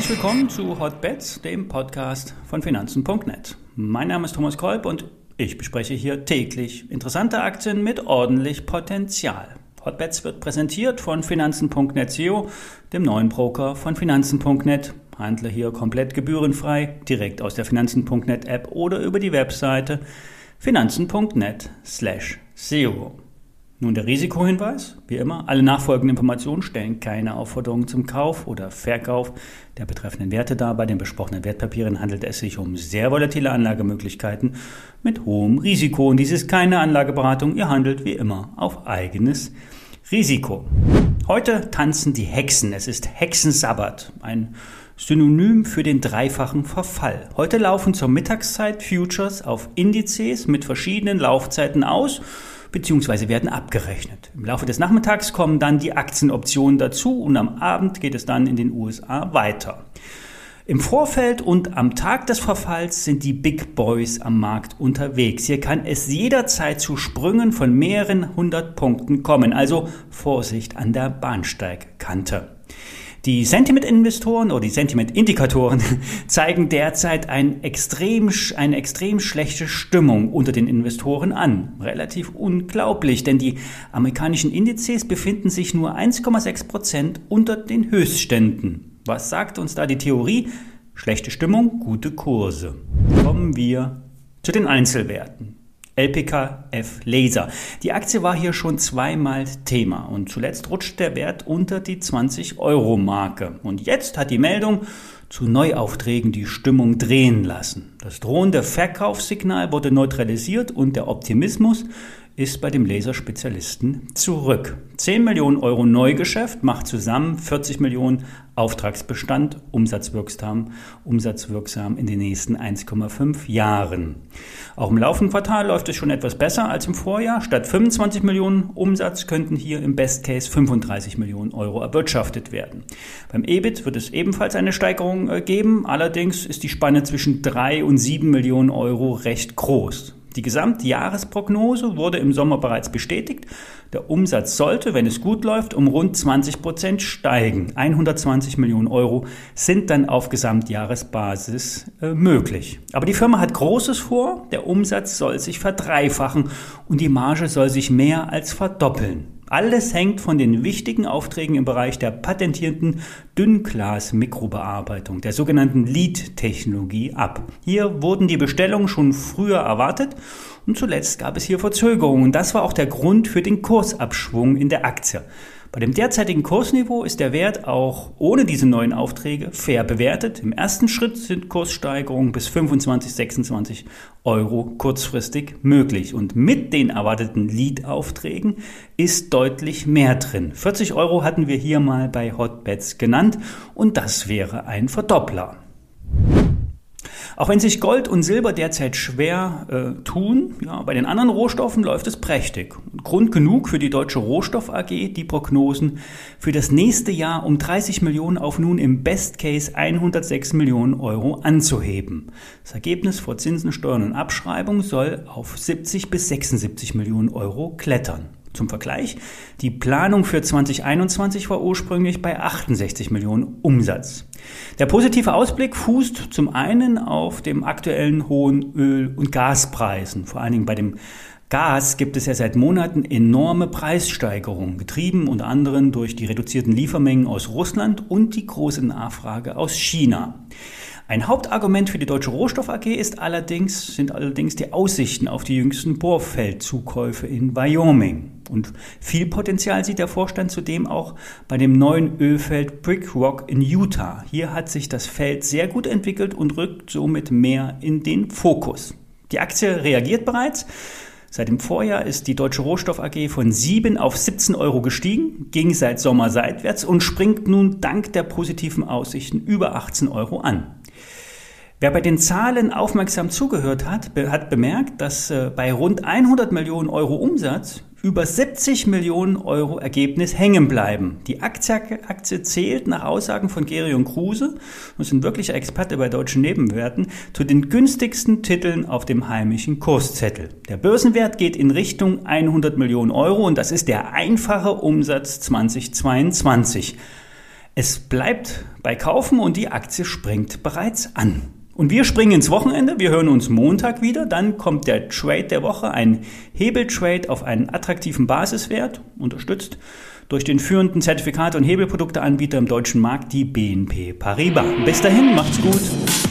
Herzlich willkommen zu Hotbets, dem Podcast von Finanzen.net. Mein Name ist Thomas Kolb und ich bespreche hier täglich interessante Aktien mit ordentlich Potenzial. Hotbets wird präsentiert von Finanzen.net SEO, dem neuen Broker von Finanzen.net. Handle hier komplett gebührenfrei, direkt aus der Finanzen.net App oder über die Webseite finanzen.net slash SEO. Nun der Risikohinweis. Wie immer, alle nachfolgenden Informationen stellen keine Aufforderung zum Kauf oder Verkauf der betreffenden Werte dar. Bei den besprochenen Wertpapieren handelt es sich um sehr volatile Anlagemöglichkeiten mit hohem Risiko. Und dies ist keine Anlageberatung. Ihr handelt wie immer auf eigenes Risiko. Heute tanzen die Hexen. Es ist Hexensabbat. Ein Synonym für den dreifachen Verfall. Heute laufen zur Mittagszeit Futures auf Indizes mit verschiedenen Laufzeiten aus bzw. werden abgerechnet. Im Laufe des Nachmittags kommen dann die Aktienoptionen dazu und am Abend geht es dann in den USA weiter. Im Vorfeld und am Tag des Verfalls sind die Big Boys am Markt unterwegs. Hier kann es jederzeit zu Sprüngen von mehreren hundert Punkten kommen. Also Vorsicht an der Bahnsteigkante. Die Sentiment-Investoren oder die Sentiment-Indikatoren zeigen derzeit ein extrem, eine extrem schlechte Stimmung unter den Investoren an. Relativ unglaublich, denn die amerikanischen Indizes befinden sich nur 1,6 Prozent unter den Höchstständen. Was sagt uns da die Theorie? Schlechte Stimmung, gute Kurse. Kommen wir zu den Einzelwerten. LPKF Laser. Die Aktie war hier schon zweimal Thema und zuletzt rutscht der Wert unter die 20 Euro Marke. Und jetzt hat die Meldung zu Neuaufträgen die Stimmung drehen lassen. Das drohende Verkaufssignal wurde neutralisiert und der Optimismus ist bei dem Laserspezialisten zurück. 10 Millionen Euro Neugeschäft macht zusammen 40 Millionen Auftragsbestand umsatzwirksam, umsatzwirksam in den nächsten 1,5 Jahren. Auch im laufenden Quartal läuft es schon etwas besser als im Vorjahr. Statt 25 Millionen Umsatz könnten hier im Best Case 35 Millionen Euro erwirtschaftet werden. Beim EBIT wird es ebenfalls eine Steigerung äh, geben. Allerdings ist die Spanne zwischen 3 und 7 Millionen Euro recht groß. Die Gesamtjahresprognose wurde im Sommer bereits bestätigt. Der Umsatz sollte, wenn es gut läuft, um rund 20 Prozent steigen. 120 Millionen Euro sind dann auf Gesamtjahresbasis äh, möglich. Aber die Firma hat Großes vor. Der Umsatz soll sich verdreifachen und die Marge soll sich mehr als verdoppeln. Alles hängt von den wichtigen Aufträgen im Bereich der patentierten Dünnglas-Mikrobearbeitung, der sogenannten LEAD-Technologie ab. Hier wurden die Bestellungen schon früher erwartet und zuletzt gab es hier Verzögerungen. Das war auch der Grund für den Kursabschwung in der Aktie. Bei dem derzeitigen Kursniveau ist der Wert auch ohne diese neuen Aufträge fair bewertet. Im ersten Schritt sind Kurssteigerungen bis 25, 26 Euro kurzfristig möglich. Und mit den erwarteten Lead-Aufträgen ist deutlich mehr drin. 40 Euro hatten wir hier mal bei Hotbets genannt und das wäre ein Verdoppler. Auch wenn sich Gold und Silber derzeit schwer äh, tun, ja, bei den anderen Rohstoffen läuft es prächtig. Grund genug für die Deutsche Rohstoff AG, die Prognosen für das nächste Jahr um 30 Millionen auf nun im Best Case 106 Millionen Euro anzuheben. Das Ergebnis vor Zinsen, Steuern und Abschreibung soll auf 70 bis 76 Millionen Euro klettern. Zum Vergleich, die Planung für 2021 war ursprünglich bei 68 Millionen Umsatz. Der positive Ausblick fußt zum einen auf dem aktuellen hohen Öl- und Gaspreisen. Vor allen Dingen bei dem Gas gibt es ja seit Monaten enorme Preissteigerungen, getrieben unter anderem durch die reduzierten Liefermengen aus Russland und die große Nachfrage aus China. Ein Hauptargument für die Deutsche Rohstoff AG ist allerdings, sind allerdings die Aussichten auf die jüngsten Bohrfeldzukäufe in Wyoming. Und viel Potenzial sieht der Vorstand zudem auch bei dem neuen Ölfeld Brick Rock in Utah. Hier hat sich das Feld sehr gut entwickelt und rückt somit mehr in den Fokus. Die Aktie reagiert bereits. Seit dem Vorjahr ist die Deutsche Rohstoff AG von 7 auf 17 Euro gestiegen, ging seit Sommer seitwärts und springt nun dank der positiven Aussichten über 18 Euro an. Wer bei den Zahlen aufmerksam zugehört hat, hat bemerkt, dass äh, bei rund 100 Millionen Euro Umsatz über 70 Millionen Euro Ergebnis hängen bleiben. Die Aktie, Aktie zählt nach Aussagen von Gerion Kruse, und sind wirkliche Experte bei deutschen Nebenwerten, zu den günstigsten Titeln auf dem heimischen Kurszettel. Der Börsenwert geht in Richtung 100 Millionen Euro und das ist der einfache Umsatz 2022. Es bleibt bei Kaufen und die Aktie springt bereits an. Und wir springen ins Wochenende, wir hören uns Montag wieder, dann kommt der Trade der Woche, ein Hebeltrade auf einen attraktiven Basiswert, unterstützt durch den führenden Zertifikate- und Hebelprodukteanbieter im deutschen Markt, die BNP Paribas. Bis dahin, macht's gut.